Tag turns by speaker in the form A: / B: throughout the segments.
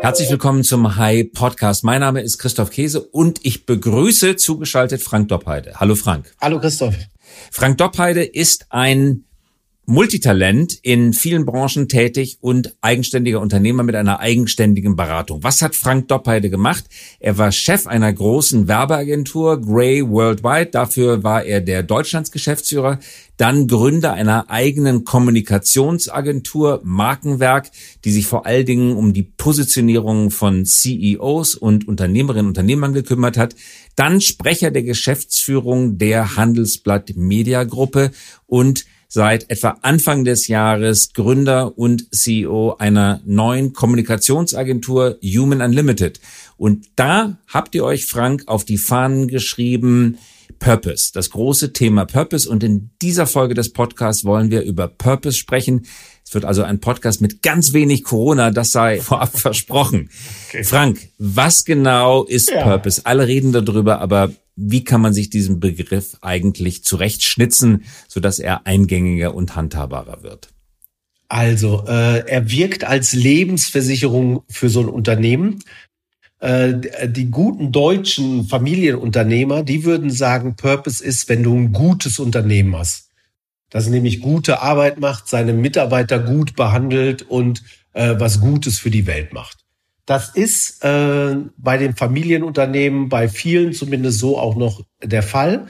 A: Herzlich willkommen zum Hi Podcast. Mein Name ist Christoph Käse und ich begrüße zugeschaltet Frank Doppheide. Hallo Frank.
B: Hallo Christoph.
A: Frank Doppheide ist ein Multitalent in vielen Branchen tätig und eigenständiger Unternehmer mit einer eigenständigen Beratung. Was hat Frank Doppheide gemacht? Er war Chef einer großen Werbeagentur, Grey Worldwide. Dafür war er der Deutschlandsgeschäftsführer. Dann Gründer einer eigenen Kommunikationsagentur, Markenwerk, die sich vor allen Dingen um die Positionierung von CEOs und Unternehmerinnen und Unternehmern gekümmert hat. Dann Sprecher der Geschäftsführung der Handelsblatt Media Gruppe und seit etwa Anfang des Jahres Gründer und CEO einer neuen Kommunikationsagentur Human Unlimited. Und da habt ihr euch, Frank, auf die Fahnen geschrieben, Purpose, das große Thema Purpose. Und in dieser Folge des Podcasts wollen wir über Purpose sprechen. Es wird also ein Podcast mit ganz wenig Corona, das sei vorab versprochen. Okay. Frank, was genau ist ja. Purpose? Alle reden darüber, aber wie kann man sich diesen Begriff eigentlich zurechtschnitzen, sodass er eingängiger und handhabbarer wird?
B: Also, äh, er wirkt als Lebensversicherung für so ein Unternehmen. Äh, die guten deutschen Familienunternehmer, die würden sagen, Purpose ist, wenn du ein gutes Unternehmen hast. Das nämlich gute Arbeit macht, seine Mitarbeiter gut behandelt und äh, was Gutes für die Welt macht. Das ist äh, bei den Familienunternehmen bei vielen zumindest so auch noch der Fall.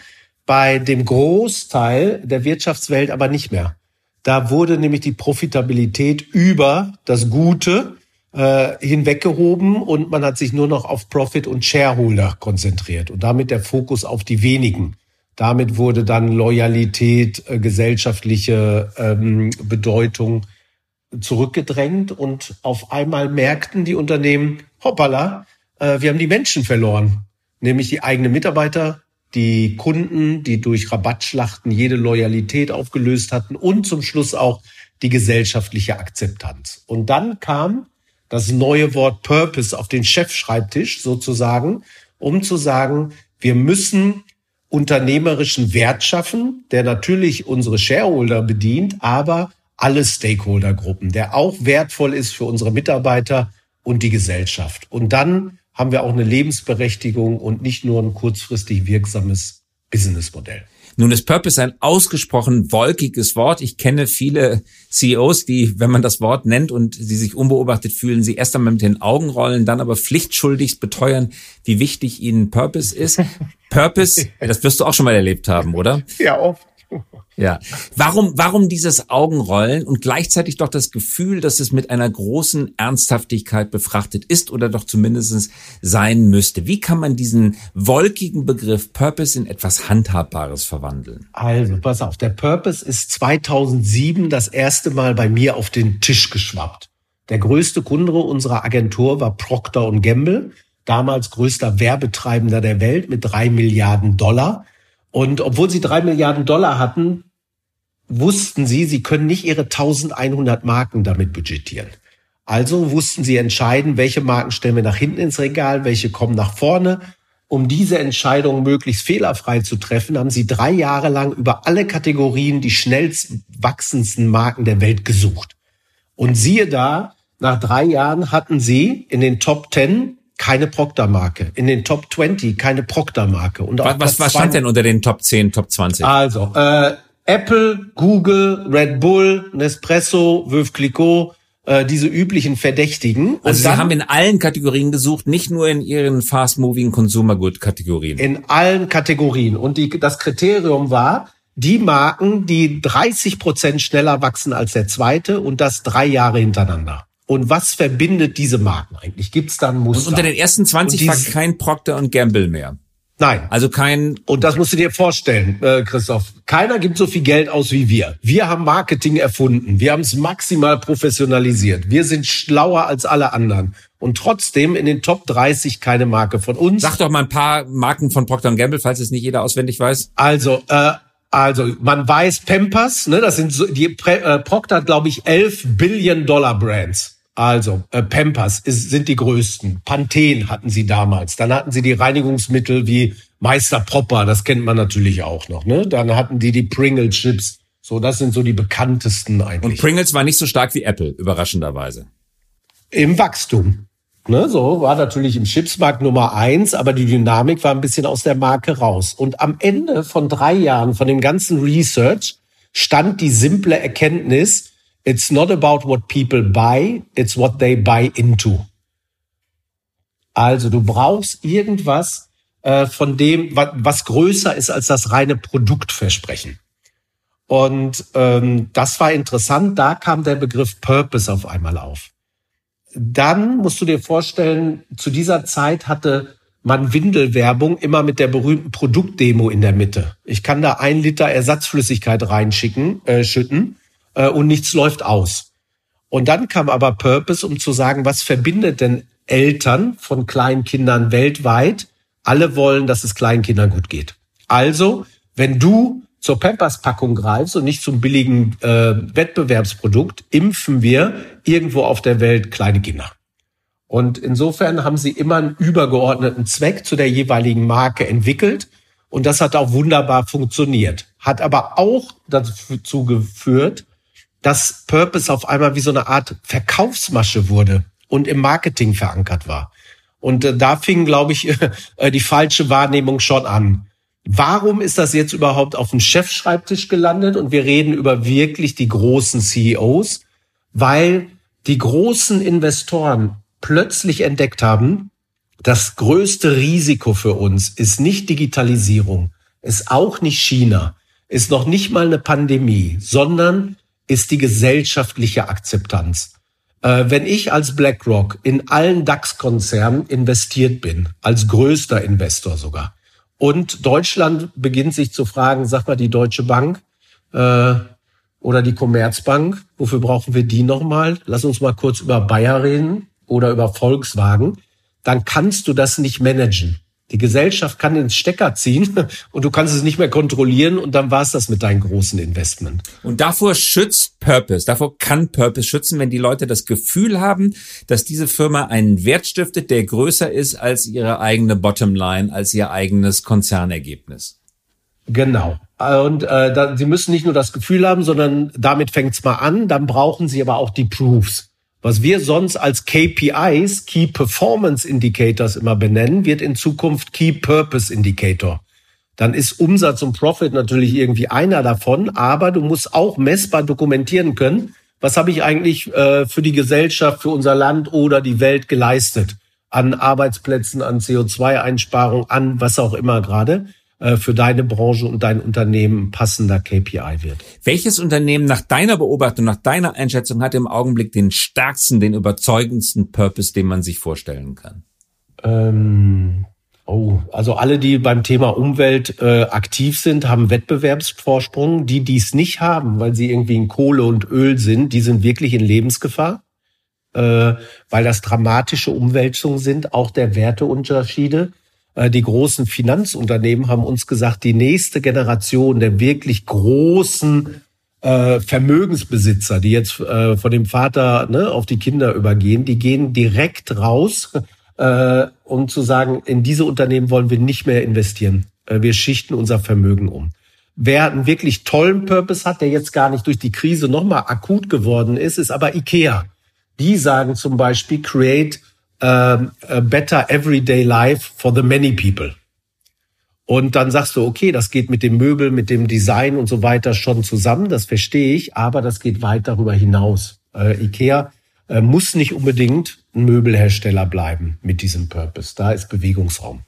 B: Bei dem Großteil der Wirtschaftswelt aber nicht mehr. Da wurde nämlich die Profitabilität über das Gute äh, hinweggehoben und man hat sich nur noch auf Profit und Shareholder konzentriert und damit der Fokus auf die wenigen. Damit wurde dann Loyalität, äh, gesellschaftliche ähm, Bedeutung zurückgedrängt und auf einmal merkten die Unternehmen, hoppala, äh, wir haben die Menschen verloren, nämlich die eigenen Mitarbeiter, die Kunden, die durch Rabattschlachten jede Loyalität aufgelöst hatten und zum Schluss auch die gesellschaftliche Akzeptanz. Und dann kam das neue Wort Purpose auf den Chefschreibtisch sozusagen, um zu sagen, wir müssen unternehmerischen Wert schaffen, der natürlich unsere Shareholder bedient, aber alle Stakeholdergruppen, der auch wertvoll ist für unsere Mitarbeiter und die Gesellschaft. Und dann haben wir auch eine Lebensberechtigung und nicht nur ein kurzfristig wirksames Businessmodell.
A: Nun ist Purpose ein ausgesprochen wolkiges Wort. Ich kenne viele CEOs, die, wenn man das Wort nennt und sie sich unbeobachtet fühlen, sie erst einmal mit den Augen rollen, dann aber pflichtschuldigst beteuern, wie wichtig ihnen Purpose ist. Purpose, das wirst du auch schon mal erlebt haben, oder?
B: Ja, oft.
A: Ja. Warum, warum dieses Augenrollen und gleichzeitig doch das Gefühl, dass es mit einer großen Ernsthaftigkeit befrachtet ist oder doch zumindest sein müsste? Wie kann man diesen wolkigen Begriff Purpose in etwas Handhabbares verwandeln?
B: Also, pass auf. Der Purpose ist 2007 das erste Mal bei mir auf den Tisch geschwappt. Der größte Kunde unserer Agentur war Procter Gamble, damals größter Werbetreibender der Welt mit drei Milliarden Dollar. Und obwohl sie drei Milliarden Dollar hatten, wussten sie, sie können nicht ihre 1100 Marken damit budgetieren. Also wussten sie entscheiden, welche Marken stellen wir nach hinten ins Regal, welche kommen nach vorne. Um diese Entscheidung möglichst fehlerfrei zu treffen, haben sie drei Jahre lang über alle Kategorien die schnellst wachsendsten Marken der Welt gesucht. Und siehe da, nach drei Jahren hatten sie in den Top 10 keine Procter-Marke. In den Top 20 keine Procter-Marke.
A: was, was, was stand denn unter den Top 10, Top 20?
B: Also, äh, Apple, Google, Red Bull, Nespresso, Veuve Clicquot, äh, diese üblichen Verdächtigen.
A: Und also Sie haben in allen Kategorien gesucht, nicht nur in Ihren Fast-Moving Consumer Good Kategorien.
B: In allen Kategorien. Und die, das Kriterium war, die Marken, die 30 Prozent schneller wachsen als der zweite und das drei Jahre hintereinander. Und was verbindet diese Marken eigentlich? Gibt es da ein Muster?
A: Und unter den ersten 20 war kein Procter Gamble mehr.
B: Nein.
A: Also kein.
B: Und das musst du dir vorstellen, äh, Christoph. Keiner gibt so viel Geld aus wie wir. Wir haben Marketing erfunden. Wir haben es maximal professionalisiert. Wir sind schlauer als alle anderen. Und trotzdem in den Top 30 keine Marke von uns.
A: Sag doch mal ein paar Marken von Procter Gamble, falls es nicht jeder auswendig weiß.
B: Also, äh, also man weiß Pampers, ne, das sind so, die äh, Procter hat glaube ich 11 Billion Dollar Brands. Also, äh, Pampers ist, sind die größten. Panthen hatten sie damals. Dann hatten sie die Reinigungsmittel wie Meister Propper, das kennt man natürlich auch noch. Ne? Dann hatten die die Pringles Chips. So, das sind so die bekanntesten eigentlich.
A: Und Pringles war nicht so stark wie Apple, überraschenderweise.
B: Im Wachstum. Ne, so war natürlich im Chipsmarkt Nummer eins, aber die Dynamik war ein bisschen aus der Marke raus. Und am Ende von drei Jahren von dem ganzen Research stand die simple Erkenntnis, it's not about what people buy, it's what they buy into. Also du brauchst irgendwas äh, von dem, was, was größer ist als das reine Produktversprechen. Und ähm, das war interessant, da kam der Begriff Purpose auf einmal auf dann musst du dir vorstellen, zu dieser Zeit hatte man Windelwerbung immer mit der berühmten Produktdemo in der Mitte. Ich kann da ein Liter Ersatzflüssigkeit reinschicken, äh, schütten äh, und nichts läuft aus. Und dann kam aber Purpose, um zu sagen, was verbindet denn Eltern von kleinen Kindern weltweit? Alle wollen, dass es kleinen Kindern gut geht. Also, wenn du zur Pampers-Packung greifst und nicht zum billigen äh, Wettbewerbsprodukt, impfen wir irgendwo auf der Welt kleine Kinder. Und insofern haben sie immer einen übergeordneten Zweck zu der jeweiligen Marke entwickelt. Und das hat auch wunderbar funktioniert. Hat aber auch dazu geführt, dass Purpose auf einmal wie so eine Art Verkaufsmasche wurde und im Marketing verankert war. Und äh, da fing, glaube ich, äh, die falsche Wahrnehmung schon an. Warum ist das jetzt überhaupt auf dem Chefschreibtisch gelandet? Und wir reden über wirklich die großen CEOs, weil die großen Investoren plötzlich entdeckt haben, das größte Risiko für uns ist nicht Digitalisierung, ist auch nicht China, ist noch nicht mal eine Pandemie, sondern ist die gesellschaftliche Akzeptanz. Äh, wenn ich als BlackRock in allen DAX-Konzernen investiert bin, als größter Investor sogar, und Deutschland beginnt sich zu fragen, sag mal, die Deutsche Bank äh, oder die Commerzbank, wofür brauchen wir die nochmal? Lass uns mal kurz über Bayer reden oder über Volkswagen. Dann kannst du das nicht managen. Die Gesellschaft kann den Stecker ziehen und du kannst es nicht mehr kontrollieren und dann war es das mit deinem großen Investment.
A: Und davor schützt Purpose, davor kann Purpose schützen, wenn die Leute das Gefühl haben, dass diese Firma einen Wert stiftet, der größer ist als ihre eigene Bottomline, als ihr eigenes Konzernergebnis.
B: Genau. Und äh, da, sie müssen nicht nur das Gefühl haben, sondern damit fängt's mal an. Dann brauchen sie aber auch die Proofs. Was wir sonst als KPIs, Key Performance Indicators immer benennen, wird in Zukunft Key Purpose Indicator. Dann ist Umsatz und Profit natürlich irgendwie einer davon, aber du musst auch messbar dokumentieren können, was habe ich eigentlich äh, für die Gesellschaft, für unser Land oder die Welt geleistet an Arbeitsplätzen, an CO2-Einsparung, an was auch immer gerade. Äh, für deine Branche und dein Unternehmen passender KPI wird.
A: Welches Unternehmen nach deiner Beobachtung, nach deiner Einschätzung hat im Augenblick den stärksten, den überzeugendsten Purpose, den man sich vorstellen kann?
B: Ähm, oh, also alle, die beim Thema Umwelt äh, aktiv sind, haben Wettbewerbsvorsprung. Die, die es nicht haben, weil sie irgendwie in Kohle und Öl sind, die sind wirklich in Lebensgefahr, äh, weil das dramatische Umwälzungen sind, auch der Werteunterschiede. Äh, die großen Finanzunternehmen haben uns gesagt, die nächste Generation der wirklich großen äh, Vermögensbesitzer, die jetzt äh, von dem Vater ne, auf die Kinder übergehen, die gehen direkt raus, um zu sagen, in diese Unternehmen wollen wir nicht mehr investieren. Wir schichten unser Vermögen um. Wer einen wirklich tollen Purpose hat, der jetzt gar nicht durch die Krise nochmal akut geworden ist, ist aber IKEA. Die sagen zum Beispiel, create ähm, better everyday life for the many people. Und dann sagst du, okay, das geht mit dem Möbel, mit dem Design und so weiter schon zusammen, das verstehe ich, aber das geht weit darüber hinaus. Äh, IKEA äh, muss nicht unbedingt ein Möbelhersteller bleiben mit diesem Purpose. Da ist Bewegungsraum.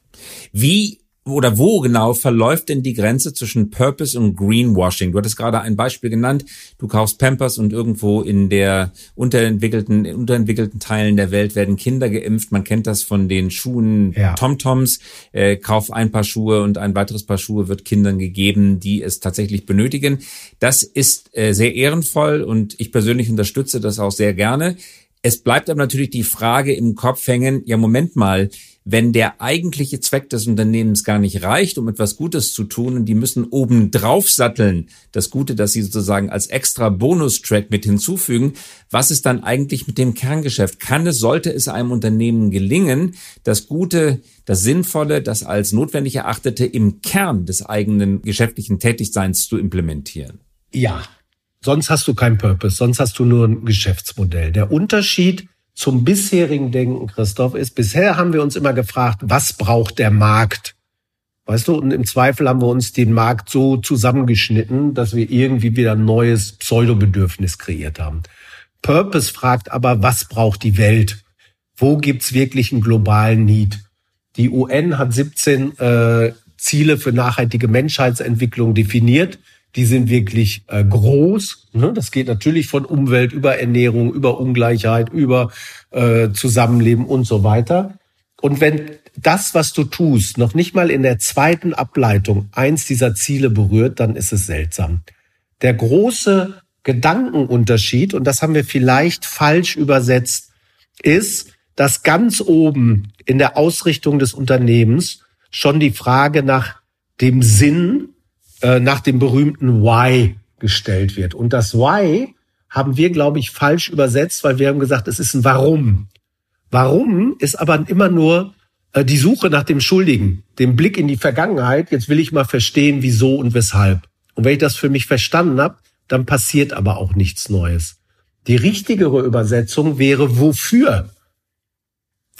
A: Wie oder wo genau verläuft denn die Grenze zwischen Purpose und Greenwashing? Du hattest gerade ein Beispiel genannt. Du kaufst Pampers und irgendwo in der unterentwickelten, unterentwickelten Teilen der Welt werden Kinder geimpft. Man kennt das von den Schuhen ja. TomToms. Äh, kauf ein paar Schuhe und ein weiteres Paar Schuhe wird Kindern gegeben, die es tatsächlich benötigen. Das ist äh, sehr ehrenvoll und ich persönlich unterstütze das auch sehr gerne. Es bleibt aber natürlich die Frage im Kopf hängen, ja Moment mal, wenn der eigentliche Zweck des Unternehmens gar nicht reicht, um etwas Gutes zu tun und die müssen oben drauf satteln, das Gute, das sie sozusagen als extra Bonustrack mit hinzufügen, was ist dann eigentlich mit dem Kerngeschäft? Kann es, sollte es einem Unternehmen gelingen, das Gute, das Sinnvolle, das als notwendig erachtete im Kern des eigenen geschäftlichen Tätigseins zu implementieren?
B: Ja, sonst hast du keinen Purpose, sonst hast du nur ein Geschäftsmodell. Der Unterschied zum bisherigen Denken, Christoph, ist, bisher haben wir uns immer gefragt, was braucht der Markt? Weißt du, und im Zweifel haben wir uns den Markt so zusammengeschnitten, dass wir irgendwie wieder ein neues Pseudobedürfnis kreiert haben. Purpose fragt aber, was braucht die Welt? Wo gibt's wirklich einen globalen Need? Die UN hat 17 äh, Ziele für nachhaltige Menschheitsentwicklung definiert. Die sind wirklich äh, groß. Ne? Das geht natürlich von Umwelt über Ernährung, über Ungleichheit, über äh, Zusammenleben und so weiter. Und wenn das, was du tust, noch nicht mal in der zweiten Ableitung eins dieser Ziele berührt, dann ist es seltsam. Der große Gedankenunterschied, und das haben wir vielleicht falsch übersetzt, ist, dass ganz oben in der Ausrichtung des Unternehmens schon die Frage nach dem Sinn, äh, nach dem berühmten Why gestellt wird. Und das Why haben wir, glaube ich, falsch übersetzt, weil wir haben gesagt, es ist ein Warum. Warum ist aber immer nur äh, die Suche nach dem Schuldigen, dem Blick in die Vergangenheit. Jetzt will ich mal verstehen, wieso und weshalb. Und wenn ich das für mich verstanden habe, dann passiert aber auch nichts Neues. Die richtigere Übersetzung wäre wofür.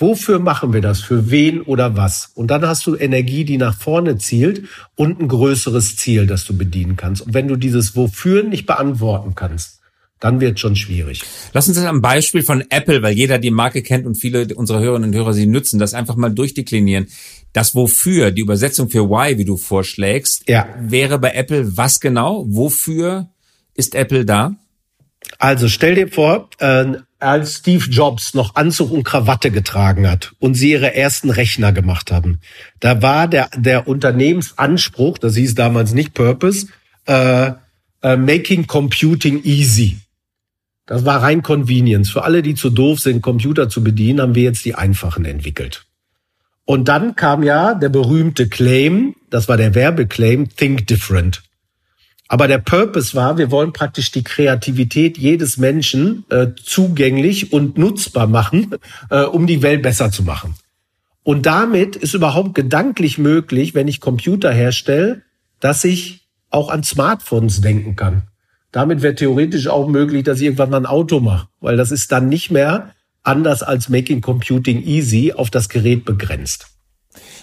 B: Wofür machen wir das? Für wen oder was? Und dann hast du Energie, die nach vorne zielt und ein größeres Ziel, das du bedienen kannst. Und wenn du dieses Wofür nicht beantworten kannst, dann wird schon schwierig.
A: Lass uns das am Beispiel von Apple, weil jeder die Marke kennt und viele unserer Hörerinnen und Hörer sie nutzen, das einfach mal durchdeklinieren. Das Wofür, die Übersetzung für Why, wie du vorschlägst, ja. wäre bei Apple was genau? Wofür ist Apple da?
B: Also stell dir vor, äh, als Steve Jobs noch Anzug und Krawatte getragen hat und sie ihre ersten Rechner gemacht haben, da war der, der Unternehmensanspruch, das hieß damals nicht Purpose, äh, äh, Making Computing Easy. Das war rein Convenience. Für alle, die zu doof sind, Computer zu bedienen, haben wir jetzt die einfachen entwickelt. Und dann kam ja der berühmte Claim, das war der Werbeclaim, Think Different. Aber der Purpose war, wir wollen praktisch die Kreativität jedes Menschen äh, zugänglich und nutzbar machen, äh, um die Welt besser zu machen. Und damit ist überhaupt gedanklich möglich, wenn ich Computer herstelle, dass ich auch an Smartphones denken kann. Damit wäre theoretisch auch möglich, dass ich irgendwann mal ein Auto mache, weil das ist dann nicht mehr anders als Making Computing Easy auf das Gerät begrenzt.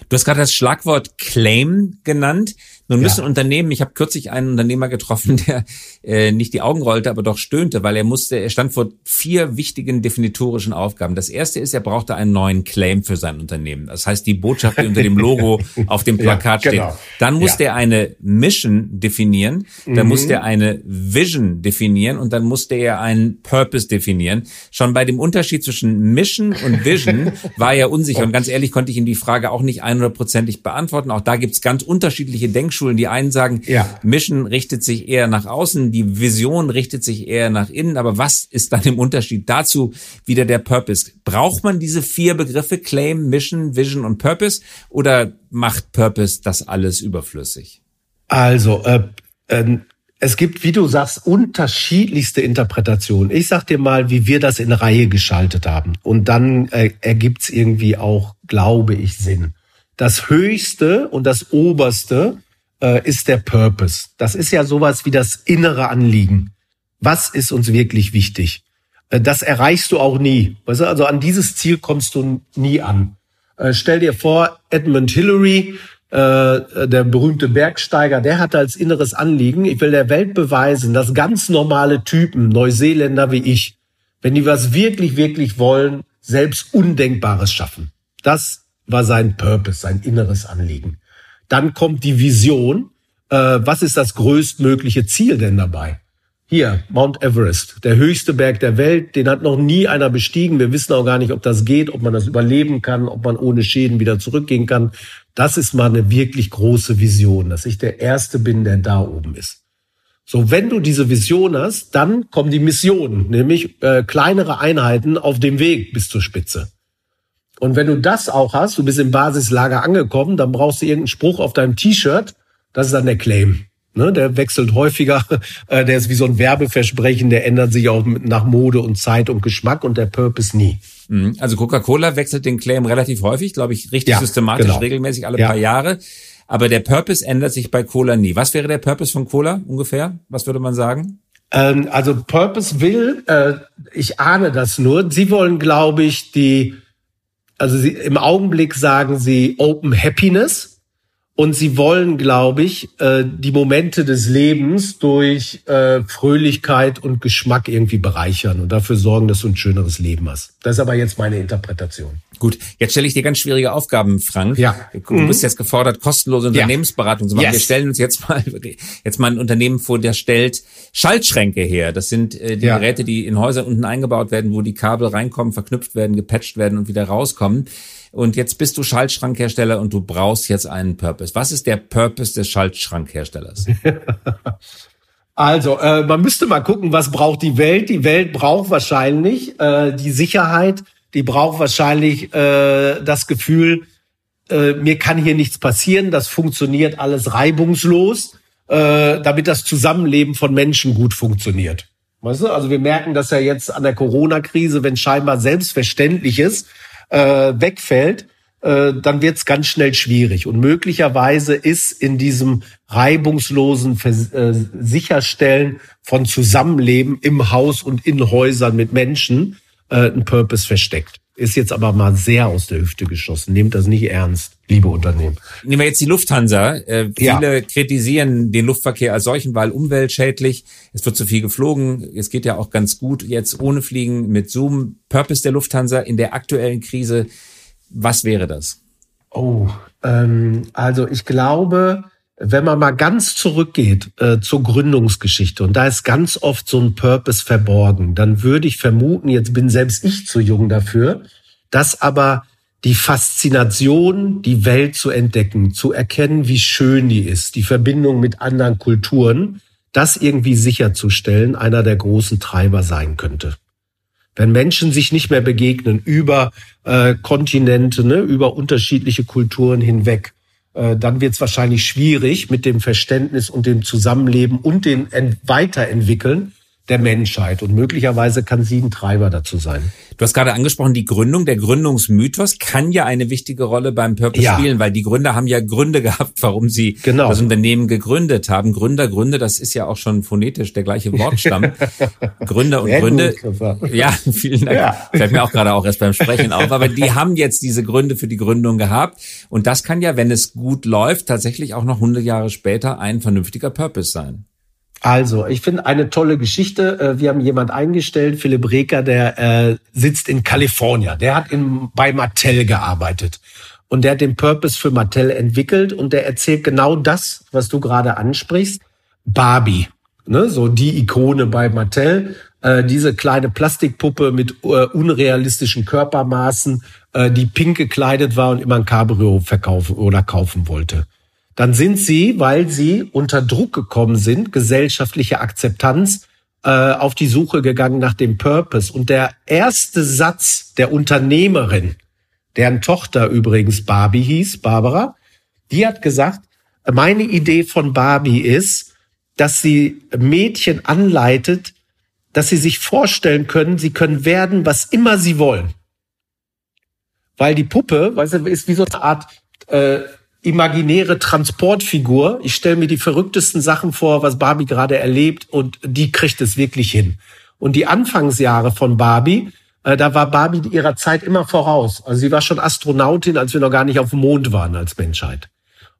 A: Du hast gerade das Schlagwort Claim genannt. Nun müssen ja. Unternehmen, ich habe kürzlich einen Unternehmer getroffen, der äh, nicht die Augen rollte, aber doch stöhnte, weil er musste, er stand vor vier wichtigen definitorischen Aufgaben. Das erste ist, er brauchte einen neuen Claim für sein Unternehmen. Das heißt, die Botschaft, die unter dem Logo auf dem Plakat ja, genau. steht. Dann musste ja. er eine Mission definieren, dann mhm. musste er eine Vision definieren und dann musste er einen Purpose definieren. Schon bei dem Unterschied zwischen Mission und Vision war er unsicher und ganz ehrlich konnte ich ihm die Frage auch nicht 100%ig beantworten. Auch da gibt's ganz unterschiedliche Denkschulen Denkschulen. Die einen sagen, ja. Mission richtet sich eher nach außen, die Vision richtet sich eher nach innen. Aber was ist dann im Unterschied dazu wieder der Purpose? Braucht man diese vier Begriffe Claim, Mission, Vision und Purpose oder macht Purpose das alles überflüssig?
B: Also, äh, äh, es gibt, wie du sagst, unterschiedlichste Interpretationen. Ich sag dir mal, wie wir das in Reihe geschaltet haben. Und dann äh, ergibt's irgendwie auch, glaube ich, Sinn. Das Höchste und das Oberste äh, ist der Purpose. Das ist ja sowas wie das innere Anliegen. Was ist uns wirklich wichtig? Äh, das erreichst du auch nie. Weißt du, also an dieses Ziel kommst du nie an. Äh, stell dir vor, Edmund Hillary, äh, der berühmte Bergsteiger, der hatte als inneres Anliegen, ich will der Welt beweisen, dass ganz normale Typen, Neuseeländer wie ich, wenn die was wirklich, wirklich wollen, selbst Undenkbares schaffen. Das war sein Purpose, sein inneres Anliegen. Dann kommt die Vision. Äh, was ist das größtmögliche Ziel denn dabei? Hier, Mount Everest, der höchste Berg der Welt, den hat noch nie einer bestiegen. Wir wissen auch gar nicht, ob das geht, ob man das überleben kann, ob man ohne Schäden wieder zurückgehen kann. Das ist mal eine wirklich große Vision, dass ich der Erste bin, der da oben ist. So, wenn du diese Vision hast, dann kommen die Missionen, nämlich äh, kleinere Einheiten auf dem Weg bis zur Spitze. Und wenn du das auch hast, du bist im Basislager angekommen, dann brauchst du irgendeinen Spruch auf deinem T-Shirt. Das ist dann der Claim. Ne, der wechselt häufiger, äh, der ist wie so ein Werbeversprechen, der ändert sich auch nach Mode und Zeit und Geschmack und der Purpose nie.
A: Mhm. Also Coca-Cola wechselt den Claim relativ häufig, glaube ich, richtig ja, systematisch, genau. regelmäßig alle ja. paar Jahre. Aber der Purpose ändert sich bei Cola nie. Was wäre der Purpose von Cola ungefähr? Was würde man sagen?
B: Ähm, also Purpose will, äh, ich ahne das nur, sie wollen, glaube ich, die, also sie, im Augenblick sagen sie Open Happiness und sie wollen, glaube ich, äh, die Momente des Lebens durch äh, Fröhlichkeit und Geschmack irgendwie bereichern und dafür sorgen, dass du ein schöneres Leben hast. Das ist aber jetzt meine Interpretation.
A: Gut, jetzt stelle ich dir ganz schwierige Aufgaben, Frank.
B: Ja.
A: Du bist jetzt gefordert, kostenlose Unternehmensberatung zu machen.
B: Yes.
A: Wir stellen uns jetzt mal jetzt mal ein Unternehmen vor, der stellt Schaltschränke her. Das sind äh, die
B: Ja.
A: Geräte, die in Häusern unten eingebaut werden, wo die Kabel reinkommen, verknüpft werden, gepatcht werden und wieder rauskommen. Und jetzt bist du Schaltschrankhersteller und du brauchst jetzt einen Purpose. Was ist der Purpose des Schaltschrankherstellers?
B: Also, äh, man müsste mal gucken, was braucht die Welt. Die Welt braucht wahrscheinlich äh, die Sicherheit, die braucht wahrscheinlich äh, das Gefühl, äh, mir kann hier nichts passieren, das funktioniert alles reibungslos, äh, damit das Zusammenleben von Menschen gut funktioniert. Weißt du? Also wir merken das ja jetzt an der Corona-Krise, wenn scheinbar Selbstverständliches äh, wegfällt, äh, dann wird es ganz schnell schwierig. Und möglicherweise ist in diesem reibungslosen Vers äh, Sicherstellen von Zusammenleben im Haus und in Häusern mit Menschen äh, ein Purpose versteckt. Ist jetzt aber mal sehr aus der Hüfte geschossen. Nehmt das nicht ernst, liebe Unternehmen.
A: Nehmen wir jetzt die Lufthansa. Äh,
B: Ja.
A: viele kritisieren den Luftverkehr als solchen, weil umweltschädlich. Es wird zu viel geflogen. Es geht ja auch ganz gut jetzt ohne Fliegen mit Zoom. Purpose der Lufthansa in der aktuellen Krise. Was wäre das?
B: Oh, ähm, also ich glaube, wenn man mal ganz zurückgeht äh, zur Gründungsgeschichte und da ist ganz oft so ein Purpose verborgen, dann würde ich vermuten, jetzt bin selbst ich zu jung dafür, dass aber die Faszination, die Welt zu entdecken, zu erkennen, wie schön die ist, die Verbindung mit anderen Kulturen, das irgendwie sicherzustellen, einer der großen Treiber sein könnte. Wenn Menschen sich nicht mehr begegnen über äh, Kontinente, ne, über unterschiedliche Kulturen hinweg, dann wird es wahrscheinlich schwierig mit dem Verständnis und dem Zusammenleben und dem Ent Weiterentwickeln der Menschheit. Und möglicherweise kann sie ein Treiber dazu sein.
A: Du hast gerade angesprochen, die Gründung, der Gründungsmythos kann ja eine wichtige Rolle beim Purpose
B: Ja.
A: spielen, weil die Gründer haben ja Gründe gehabt, warum sie
B: Genau.
A: das Unternehmen gegründet haben. Gründer, Gründe, das ist ja auch schon phonetisch der gleiche Wortstamm. Gründer und
B: Sehr
A: Gründe.
B: gut.
A: Ja, vielen Dank.
B: Ja.
A: Fällt mir auch gerade auch erst beim Sprechen auf. Aber die haben jetzt diese Gründe für die Gründung gehabt. Und das kann ja, wenn es gut läuft, tatsächlich auch noch 100 Jahre später ein vernünftiger Purpose sein.
B: Also, ich finde eine tolle Geschichte. Äh, Wir haben jemand eingestellt, Philipp Reker, der äh, sitzt in Kalifornien. Der hat in, bei Mattel gearbeitet. Und der hat den Purpose für Mattel entwickelt und der erzählt genau das, was du gerade ansprichst. Barbie, ne, so die Ikone bei Mattel. Äh, diese kleine Plastikpuppe mit äh, unrealistischen Körpermaßen, äh, die pink gekleidet war und immer ein Cabrio verkaufen oder kaufen wollte dann sind sie, weil sie unter Druck gekommen sind, gesellschaftliche Akzeptanz, äh, auf die Suche gegangen nach dem Purpose. Und der erste Satz der Unternehmerin, deren Tochter übrigens Barbie hieß, Barbara, die hat gesagt, meine Idee von Barbie ist, dass sie Mädchen anleitet, dass sie sich vorstellen können, sie können werden, was immer sie wollen. Weil die Puppe, weißt du, ist wie so eine Art äh, imaginäre Transportfigur. Ich stelle mir die verrücktesten Sachen vor, was Barbie gerade erlebt und die kriegt es wirklich hin. Und die Anfangsjahre von Barbie, äh, da war Barbie ihrer Zeit immer voraus. Also sie war schon Astronautin, als wir noch gar nicht auf dem Mond waren als Menschheit.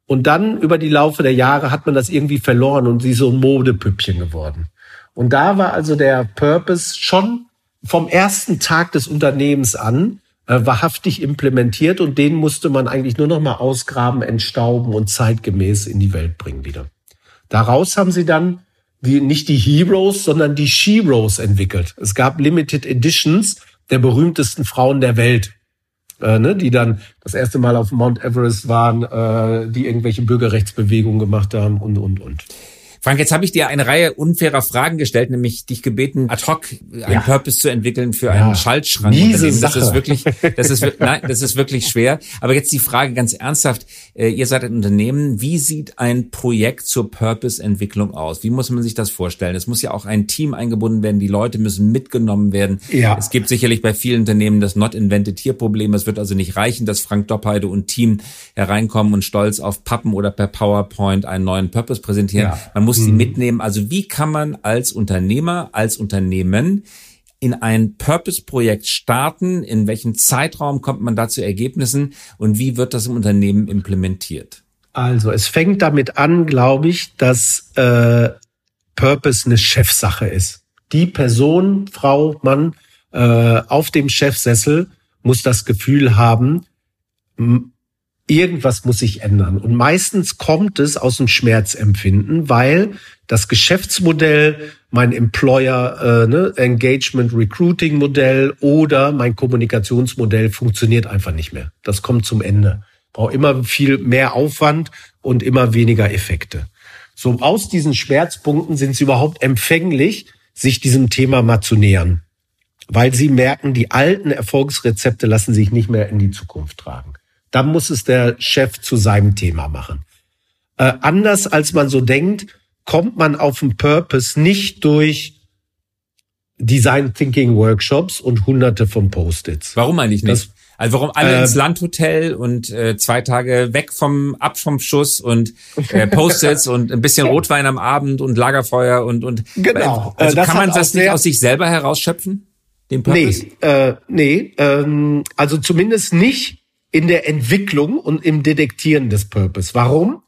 B: Und dann über die Laufe der Jahre hat man das irgendwie verloren und sie ist so ein Modepüppchen geworden. Und da war also der Purpose schon vom ersten Tag des Unternehmens an wahrhaftig implementiert und den musste man eigentlich nur noch mal ausgraben, entstauben und zeitgemäß in die Welt bringen wieder. Daraus haben sie dann die, nicht die Heroes, sondern die Sheroes entwickelt. Es gab Limited Editions der berühmtesten Frauen der Welt, äh, ne, die dann das erste Mal auf Mount Everest waren, äh, die irgendwelche Bürgerrechtsbewegungen gemacht haben und, und, und.
A: Frank, jetzt habe ich dir eine Reihe unfairer Fragen gestellt, nämlich dich gebeten, ad hoc einen
B: Ja.
A: Purpose zu entwickeln für
B: Ja.
A: einen Schaltschrank.
B: Miese
A: Das
B: Sache.
A: ist wirklich, das ist, nein, das ist wirklich schwer. Aber jetzt die Frage ganz ernsthaft. Äh, Ihr seid ein Unternehmen. Wie sieht ein Projekt zur Purpose-Entwicklung aus? Wie muss man sich das vorstellen? Es muss ja auch ein Team eingebunden werden. Die Leute müssen mitgenommen werden.
B: Ja.
A: Es gibt sicherlich bei vielen Unternehmen das Not Invented Here Problem. Es wird also nicht reichen, dass Frank Doppheide und Team hereinkommen und stolz auf Pappen oder per PowerPoint einen neuen Purpose präsentieren.
B: Ja.
A: Muss sie mhm. mitnehmen. Also wie kann man als Unternehmer, als Unternehmen in ein Purpose-Projekt starten? In welchem Zeitraum kommt man da zu Ergebnissen? Und wie wird das im Unternehmen implementiert?
B: Also es fängt damit an, glaube ich, dass äh, Purpose eine Chefsache ist. Die Person, Frau, Mann äh, auf dem Chefsessel muss das Gefühl haben, irgendwas muss sich ändern. Und meistens kommt es aus dem Schmerzempfinden, weil das Geschäftsmodell, mein Employer äh, ne, Engagement Recruiting Modell oder mein Kommunikationsmodell funktioniert einfach nicht mehr. Das kommt zum Ende. Braucht immer viel mehr Aufwand und immer weniger Effekte. So aus diesen Schmerzpunkten sind sie überhaupt empfänglich, sich diesem Thema mal zu nähern, weil sie merken, die alten Erfolgsrezepte lassen sich nicht mehr in die Zukunft tragen. Dann muss es der Chef zu seinem Thema machen. Äh, anders als man so denkt, kommt man auf den Purpose nicht durch Design Thinking Workshops und hunderte von Post-its.
A: Warum eigentlich nicht? Das, also warum alle äh, ins Landhotel und äh, zwei Tage weg vom ab vom Schuss und äh, Post-its und ein bisschen Rotwein am Abend und Lagerfeuer und und
B: genau.
A: Also das kann man das nicht aus sich selber herausschöpfen?
B: Den Purpose? Nee, äh, nee ähm, also zumindest nicht in der Entwicklung und im Detektieren des Purpose. Warum?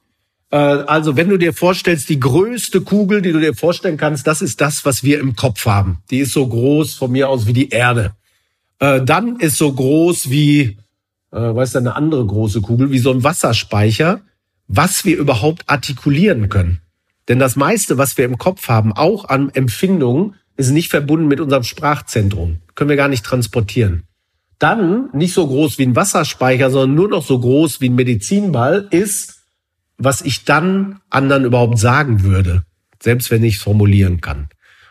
B: Äh, also, wenn du dir vorstellst, die größte Kugel, die du dir vorstellen kannst, das ist das, was wir im Kopf haben. Die ist so groß von mir aus wie die Erde. Äh, dann ist so groß wie, äh, weißt du, eine andere große Kugel, wie so ein Wasserspeicher, was wir überhaupt artikulieren können. Denn das meiste, was wir im Kopf haben, auch an Empfindungen, ist nicht verbunden mit unserem Sprachzentrum. Können wir gar nicht transportieren dann nicht so groß wie ein Wasserspeicher, sondern nur noch so groß wie ein Medizinball ist, was ich dann anderen überhaupt sagen würde, selbst wenn ich es formulieren kann.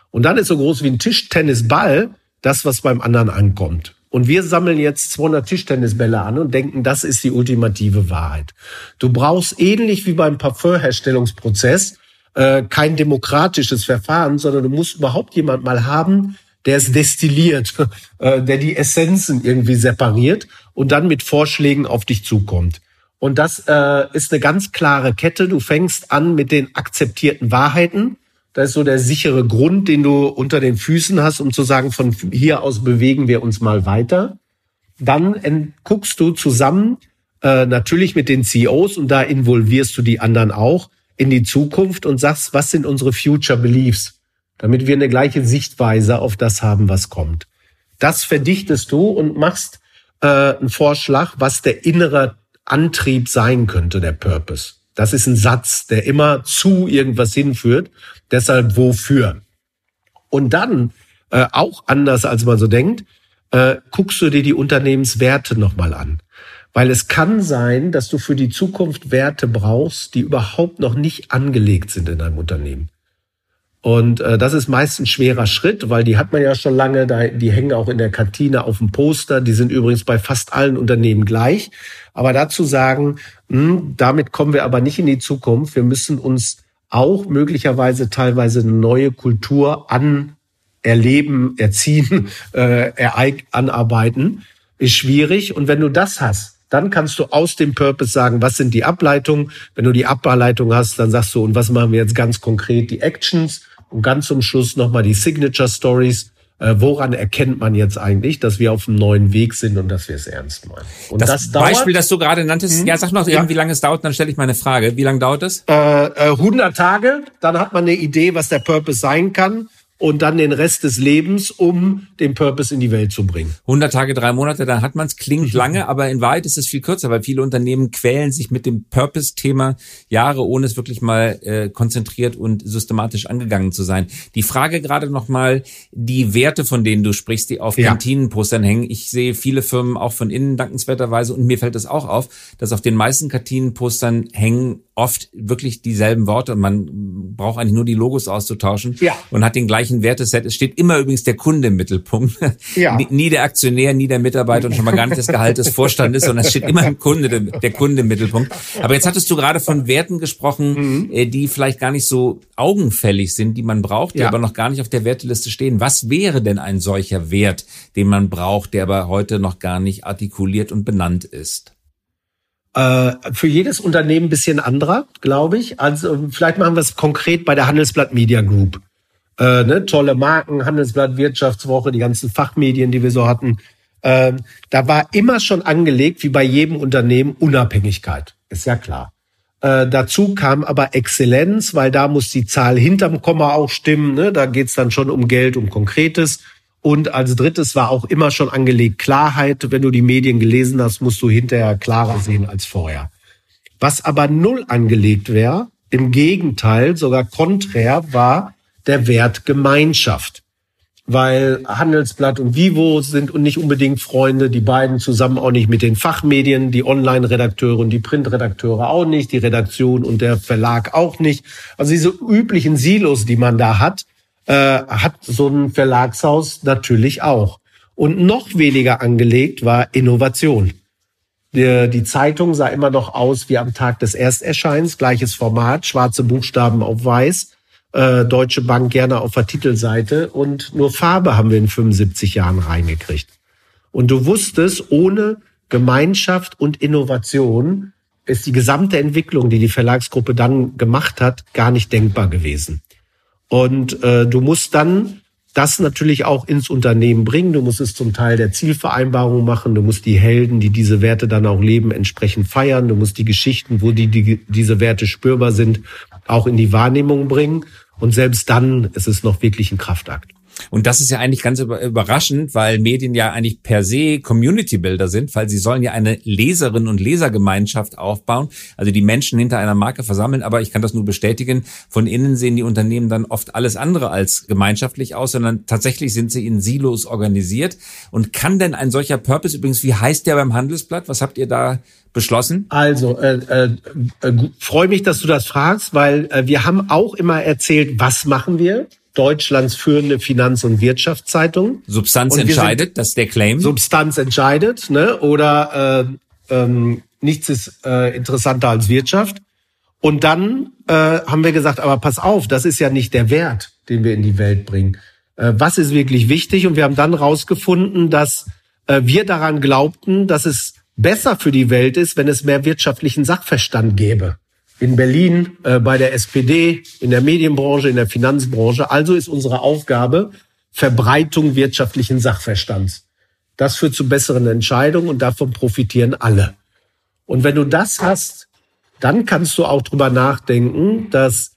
B: Und dann ist so groß wie ein Tischtennisball das, was beim anderen ankommt. Und wir sammeln jetzt 200 Tischtennisbälle an und denken, das ist die ultimative Wahrheit. Du brauchst ähnlich wie beim Parfümherstellungsprozess äh, kein demokratisches Verfahren, sondern du musst überhaupt jemand mal haben, der es destilliert, äh, der die Essenzen irgendwie separiert und dann mit Vorschlägen auf dich zukommt. Und das äh, ist eine ganz klare Kette. Du fängst an mit den akzeptierten Wahrheiten. Das ist so der sichere Grund, den du unter den Füßen hast, um zu sagen, von hier aus bewegen wir uns mal weiter. Dann guckst du zusammen, äh, natürlich mit den CEOs und da involvierst du die anderen auch in die Zukunft und sagst, was sind unsere Future Beliefs? Damit wir eine gleiche Sichtweise auf das haben, was kommt. Das verdichtest du und machst äh, einen Vorschlag, was der innere Antrieb sein könnte, der Purpose. Das ist ein Satz, der immer zu irgendwas hinführt. Deshalb wofür? Und dann, äh, auch anders als man so denkt, äh, guckst du dir die Unternehmenswerte nochmal an. Weil es kann sein, dass du für die Zukunft Werte brauchst, die überhaupt noch nicht angelegt sind in deinem Unternehmen. Und äh, das ist meist ein schwerer Schritt, weil die hat man ja schon lange, da, die hängen auch in der Kantine auf dem Poster, die sind übrigens bei fast allen Unternehmen gleich. Aber dazu sagen, mh, hm, damit kommen wir aber nicht in die Zukunft. Wir müssen uns auch möglicherweise teilweise eine neue Kultur an erleben, erziehen, äh, anarbeiten, ist schwierig. Und wenn du das hast, dann kannst du aus dem Purpose sagen, was sind die Ableitungen. Wenn du die Ableitung hast, dann sagst du, und was machen wir jetzt ganz konkret, die Actions. Und ganz zum Schluss nochmal die Signature Stories. Äh, woran erkennt man jetzt eigentlich, dass wir auf einem neuen Weg sind und dass wir es ernst meinen? Und
A: das, das dauert, Beispiel, das du gerade nanntest, hm? ja, sag noch eben, ja. wie lange es dauert, dann stelle ich meine Frage. Wie lange dauert es?
B: Äh, 100 äh, Tage, dann hat man eine Idee, was der Purpose sein kann und dann den Rest des Lebens, um den Purpose in die Welt zu bringen.
A: 100 Tage, drei Monate, dann hat man es. Klingt lange, aber in Wahrheit ist es viel kürzer, weil viele Unternehmen quälen sich mit dem Purpose-Thema Jahre, ohne es wirklich mal äh, konzentriert und systematisch angegangen zu sein. Die Frage gerade nochmal, die Werte, von denen du sprichst, die auf ja. Kantinenpostern hängen. Ich sehe viele Firmen auch von innen dankenswerterweise und mir fällt es auch auf, dass auf den meisten Kantinenpostern hängen oft wirklich dieselben Worte und man braucht eigentlich nur die Logos auszutauschen ja. und hat den gleichen Werteset. Es steht immer übrigens der Kunde im Mittelpunkt. Ja. Nie der Aktionär, nie der Mitarbeiter und schon mal gar nicht das Gehalt des Vorstandes, sondern es steht immer im Kunde, der Kunde im Mittelpunkt. Aber jetzt hattest du gerade von Werten gesprochen, mhm. Äh, die vielleicht gar nicht so augenfällig sind, die man braucht, die ja. aber noch gar nicht auf der Werteliste stehen. Was wäre denn ein solcher Wert, den man braucht, der aber heute noch gar nicht artikuliert und benannt ist?
B: Äh, für jedes Unternehmen ein bisschen anderer, glaube ich. Also vielleicht machen wir es konkret bei der Handelsblatt Media Group. Äh, ne, tolle Marken, Handelsblatt, Wirtschaftswoche, die ganzen Fachmedien, die wir so hatten. Äh, da war immer schon angelegt, wie bei jedem Unternehmen, Unabhängigkeit. Ist ja klar. Äh, dazu kam aber Exzellenz, weil da muss die Zahl hinterm Komma auch stimmen. Ne? Da geht's dann schon um Geld, um Konkretes. Und als drittes war auch immer schon angelegt Klarheit. Wenn du die Medien gelesen hast, musst du hinterher klarer sehen als vorher. Was aber null angelegt wäre, im Gegenteil, sogar konträr, war der Wert Gemeinschaft weil Handelsblatt und Vivo sind nicht unbedingt Freunde, die beiden zusammen auch nicht mit den Fachmedien, die Online-Redakteure und die Printredakteure auch nicht, die Redaktion und der Verlag auch nicht. Also diese üblichen Silos, die man da hat, äh, hat so ein Verlagshaus natürlich auch. Und noch weniger angelegt war Innovation. Die, die Zeitung sah immer noch aus wie am Tag des Ersterscheins, gleiches Format, schwarze Buchstaben auf weiß äh, Deutsche Bank gerne auf der Titelseite und nur Farbe haben wir in 75 Jahren reingekriegt. Und du wusstest, ohne Gemeinschaft und Innovation ist die gesamte Entwicklung, die die Verlagsgruppe dann gemacht hat, gar nicht denkbar gewesen. Und äh, du musst dann das natürlich auch ins Unternehmen bringen. Du musst es zum Teil der Zielvereinbarung machen. Du musst die Helden, die diese Werte dann auch leben, entsprechend feiern. Du musst die Geschichten, wo die, die diese Werte spürbar sind, auch in die Wahrnehmung bringen. Und selbst dann ist es noch wirklich ein Kraftakt.
A: Und das ist ja eigentlich ganz überraschend, weil Medien ja eigentlich per se Community-Builder sind, weil sie sollen ja eine Leserinnen- und Lesergemeinschaft aufbauen, also die Menschen hinter einer Marke versammeln. Aber ich kann das nur bestätigen, von innen sehen die Unternehmen dann oft alles andere als gemeinschaftlich aus, sondern tatsächlich sind sie in Silos organisiert. Und kann denn ein solcher Purpose übrigens, wie heißt der beim Handelsblatt? Was habt ihr da beschlossen?
B: Also, äh, äh, äh, freue mich, dass du das fragst, weil äh, wir haben auch immer erzählt, was machen wir? Deutschlands führende Finanz- und Wirtschaftszeitung.
A: Substanz entscheidet, das ist der Claim.
B: Substanz entscheidet, ne? Oder äh, ähm, nichts ist äh, interessanter als Wirtschaft. Und dann äh, haben wir gesagt, aber pass auf, das ist ja nicht der Wert, den wir in die Welt bringen. Äh, was ist wirklich wichtig? Und wir haben dann rausgefunden, dass äh, wir daran glaubten, dass es besser für die Welt ist, wenn es mehr wirtschaftlichen Sachverstand gäbe in Berlin, äh, bei der SPD, in der Medienbranche, in der Finanzbranche. Also ist unsere Aufgabe Verbreitung wirtschaftlichen Sachverstands. Das führt zu besseren Entscheidungen und davon profitieren alle. Und wenn du das hast, dann kannst du auch drüber nachdenken, dass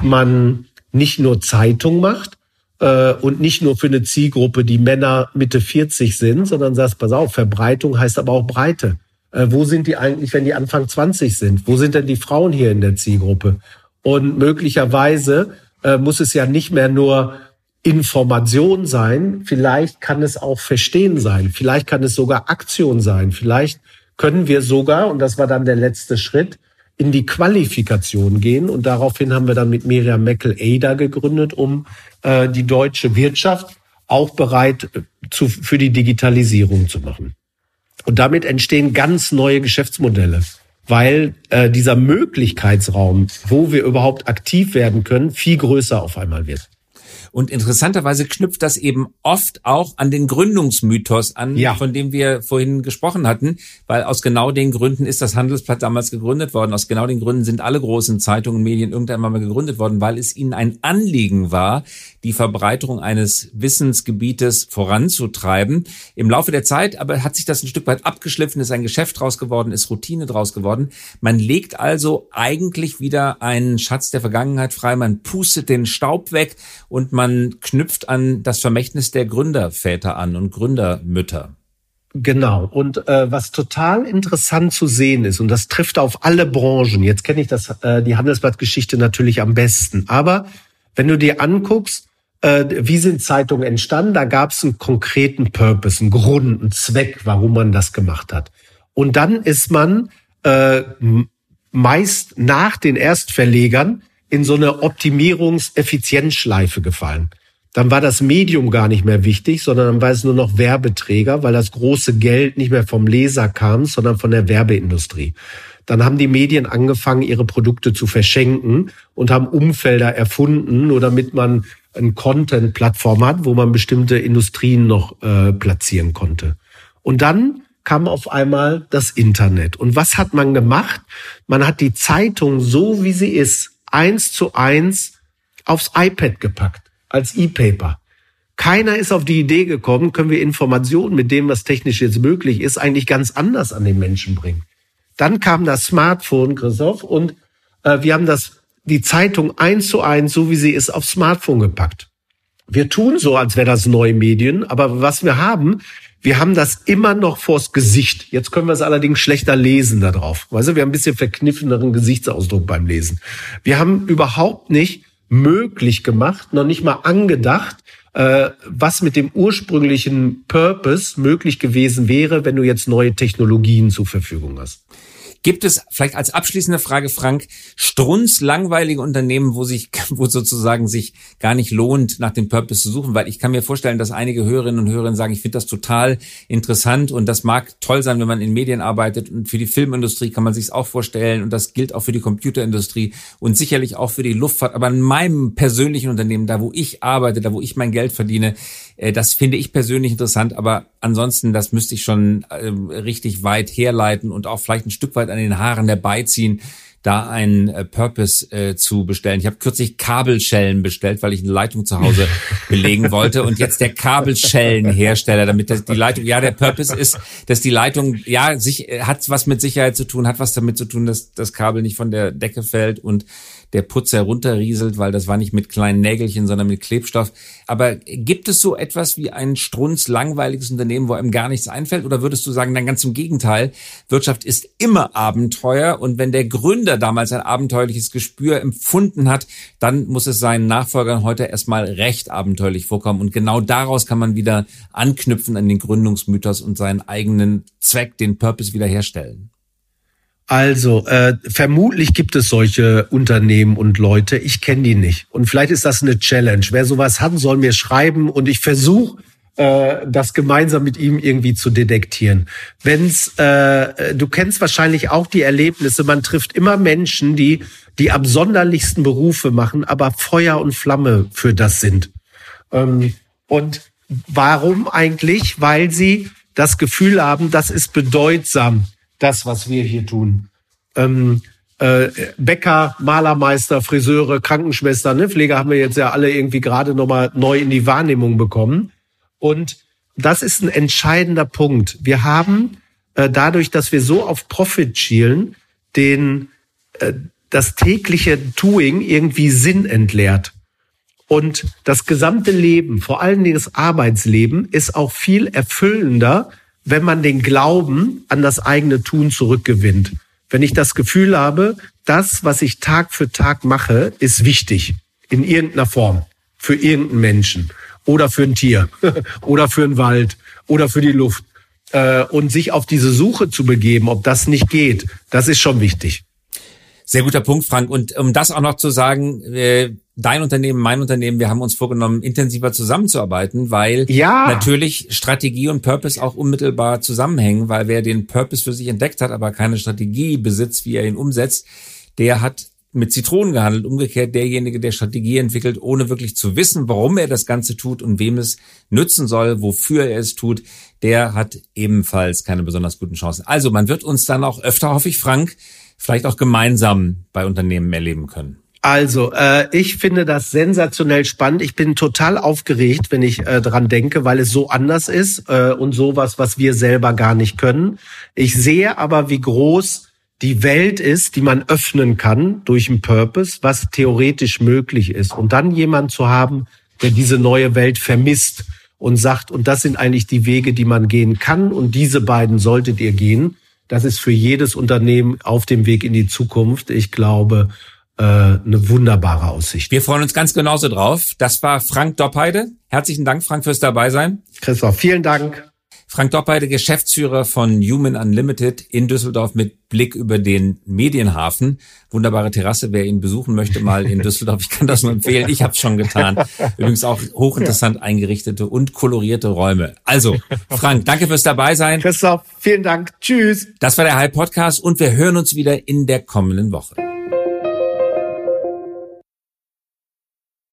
B: man nicht nur Zeitung macht äh, und nicht nur für eine Zielgruppe, die Männer Mitte 40 sind, sondern sagst, pass auf, Verbreitung heißt aber auch Breite. Äh, wo sind die eigentlich, wenn die Anfang 20 sind? Wo sind denn die Frauen hier in der Zielgruppe? Und möglicherweise äh, muss es ja nicht mehr nur Information sein, vielleicht kann es auch Verstehen sein, vielleicht kann es sogar Aktion sein, vielleicht können wir sogar, und das war dann der letzte Schritt, in die Qualifikation gehen. Und daraufhin haben wir dann mit Miriam Meckel ADA gegründet, um äh, die deutsche Wirtschaft auch bereit äh, zu, für die Digitalisierung zu machen. Und damit entstehen ganz neue Geschäftsmodelle, weil äh, dieser Möglichkeitsraum, wo wir überhaupt aktiv werden können, viel größer auf einmal wird.
A: Und interessanterweise knüpft das eben oft auch an den Gründungsmythos an, ja. von dem wir vorhin gesprochen hatten, weil aus genau den Gründen ist das Handelsblatt damals gegründet worden. Aus genau den Gründen sind alle großen Zeitungen und Medien irgendwann mal gegründet worden, weil es ihnen ein Anliegen war, die Verbreiterung eines Wissensgebietes voranzutreiben. Im Laufe der Zeit aber hat sich das ein Stück weit abgeschliffen, ist ein Geschäft draus geworden, ist Routine draus geworden. Man legt also eigentlich wieder einen Schatz der Vergangenheit frei, man pustet den Staub weg und man knüpft an das Vermächtnis der Gründerväter an und Gründermütter.
B: Genau. Und äh, was total interessant zu sehen ist, und das trifft auf alle Branchen, jetzt kenne ich das, äh, die Handelsblattgeschichte natürlich am besten, aber wenn du dir anguckst, äh, wie sind Zeitungen entstanden? Da gab es einen konkreten Purpose, einen Grund, einen Zweck, warum man das gemacht hat. Und dann ist man äh, meist nach den Erstverlegern in so eine Optimierungs-Effizienzschleife gefallen. Dann war das Medium gar nicht mehr wichtig, sondern dann war es nur noch Werbeträger, weil das große Geld nicht mehr vom Leser kam, sondern von der Werbeindustrie. Dann haben die Medien angefangen, ihre Produkte zu verschenken und haben Umfelder erfunden, nur damit man ein Content-Plattform hat, wo man bestimmte Industrien noch äh, platzieren konnte. Und dann kam auf einmal das Internet. Und was hat man gemacht? Man hat die Zeitung so, wie sie ist, eins zu eins aufs iPad gepackt, als E-Paper. Keiner ist auf die Idee gekommen, können wir Informationen mit dem, was technisch jetzt möglich ist, eigentlich ganz anders an den Menschen bringen. Dann kam das Smartphone, Christoph, und äh, wir haben das, die Zeitung eins zu eins, so wie sie ist, aufs Smartphone gepackt. Wir tun so, als wäre das neue Medien, aber was wir haben, wir haben das immer noch vors Gesicht. Jetzt können wir es allerdings schlechter lesen da drauf. Weißt du, wir haben ein bisschen verkniffeneren Gesichtsausdruck beim Lesen. Wir haben überhaupt nicht möglich gemacht, noch nicht mal angedacht, äh, was mit dem ursprünglichen Purpose möglich gewesen wäre, wenn du jetzt neue Technologien zur Verfügung hast.
A: Gibt es vielleicht als abschließende Frage, Frank, strunz langweilige Unternehmen, wo sich, wo sozusagen sich gar nicht lohnt, nach dem Purpose zu suchen? Weil ich kann mir vorstellen, dass einige Hörerinnen und Hörer sagen, ich finde das total interessant und das mag toll sein, wenn man in Medien arbeitet und für die Filmindustrie kann man sich auch vorstellen und das gilt auch für die Computerindustrie und sicherlich auch für die Luftfahrt. Aber in meinem persönlichen Unternehmen, da wo ich arbeite, da wo ich mein Geld verdiene, das finde ich persönlich interessant, aber ansonsten, das müsste ich schon äh, richtig weit herleiten und auch vielleicht ein Stück weit an den Haaren herbeiziehen, da einen äh, Purpose äh, zu bestellen. Ich habe kürzlich Kabelschellen bestellt, weil ich eine Leitung zu Hause belegen wollte und jetzt der Kabelschellenhersteller, damit das, die Leitung, ja, der Purpose ist, dass die Leitung, ja, sich, hat was mit Sicherheit zu tun, hat was damit zu tun, dass das Kabel nicht von der Decke fällt und der Putz herunterrieselt, weil das war nicht mit kleinen Nägelchen, sondern mit Klebstoff. Aber gibt es so etwas wie ein strunz langweiliges Unternehmen, wo einem gar nichts einfällt? Oder würdest du sagen, dann ganz im Gegenteil, Wirtschaft ist immer Abenteuer und wenn der Gründer damals ein abenteuerliches Gespür empfunden hat, dann muss es seinen Nachfolgern heute erstmal recht abenteuerlich vorkommen. Und genau daraus kann man wieder anknüpfen an den Gründungsmythos und seinen eigenen Zweck, den Purpose wiederherstellen.
B: Also, äh, vermutlich gibt es solche Unternehmen und Leute. Ich kenne die nicht. Und vielleicht ist das eine Challenge. Wer sowas hat, soll mir schreiben und ich versuche, äh, das gemeinsam mit ihm irgendwie zu detektieren. Wenn's, äh, du kennst wahrscheinlich auch die Erlebnisse. Man trifft immer Menschen, die die absonderlichsten Berufe machen, aber Feuer und Flamme für das sind. Ähm, und warum eigentlich? Weil sie das Gefühl haben, das ist bedeutsam das, was wir hier tun. Ähm, äh, Bäcker, Malermeister, Friseure, Krankenschwestern, ne? Pfleger haben wir jetzt ja alle irgendwie gerade nochmal neu in die Wahrnehmung bekommen. Und das ist ein entscheidender Punkt. Wir haben äh, dadurch, dass wir so auf Profit schielen, den äh, das tägliche Doing irgendwie Sinn entleert. Und das gesamte Leben, vor allen Dingen das Arbeitsleben, ist auch viel erfüllender, wenn man den Glauben an das eigene Tun zurückgewinnt. Wenn ich das Gefühl habe, das, was ich Tag für Tag mache, ist wichtig in irgendeiner Form für irgendeinen Menschen oder für ein Tier oder für einen Wald oder für die Luft äh, und sich auf diese Suche zu begeben, ob das nicht geht, das ist schon wichtig.
A: Sehr guter Punkt, Frank. Und um das auch noch zu sagen, äh, dein Unternehmen, mein Unternehmen, wir haben uns vorgenommen, intensiver zusammenzuarbeiten, weil ja. natürlich Strategie und Purpose auch unmittelbar zusammenhängen, weil wer den Purpose für sich entdeckt hat, aber keine Strategie besitzt, wie er ihn umsetzt, der hat mit Zitronen gehandelt. Umgekehrt derjenige, der Strategie entwickelt, ohne wirklich zu wissen, warum er das Ganze tut und wem es nützen soll, wofür er es tut, der hat ebenfalls keine besonders guten Chancen. Also man wird uns dann auch öfter, hoffe ich, Frank, vielleicht auch gemeinsam bei Unternehmen erleben können?
B: Also, äh, ich finde das sensationell spannend. Ich bin total aufgeregt, wenn ich äh, dran denke, weil es so anders ist äh, und sowas, was wir selber gar nicht können. Ich sehe aber, wie groß die Welt ist, die man öffnen kann durch einen Purpose, was theoretisch möglich ist. Und dann jemand zu haben, der diese neue Welt vermisst und sagt, und das sind eigentlich die Wege, die man gehen kann, und diese beiden solltet ihr gehen das ist für jedes Unternehmen auf dem Weg in die Zukunft, ich glaube, äh, eine wunderbare Aussicht.
A: Wir freuen uns ganz genauso drauf. Das war Frank Doppheide. Herzlichen Dank, Frank, fürs Dabeisein.
B: Christoph, vielen Dank.
A: Frank Doppheide, Geschäftsführer von Human Unlimited in Düsseldorf mit Blick über den Medienhafen. Wunderbare Terrasse, wer ihn besuchen möchte, mal in Düsseldorf. Ich kann das nur empfehlen. Ich habe es schon getan. Übrigens auch hochinteressant eingerichtete und kolorierte Räume. Also, Frank, danke fürs Dabeisein.
B: Christoph, vielen Dank. Tschüss.
A: Das war der High Podcast und wir hören uns wieder in der kommenden Woche.